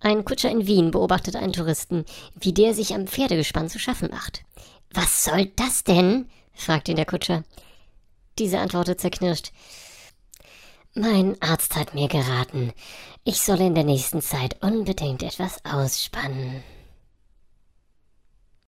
Ein Kutscher in Wien beobachtet einen Touristen, wie der sich am Pferdegespann zu schaffen macht. Was soll das denn? fragt ihn der Kutscher. Dieser antwortet zerknirscht. Mein Arzt hat mir geraten, ich solle in der nächsten Zeit unbedingt etwas ausspannen.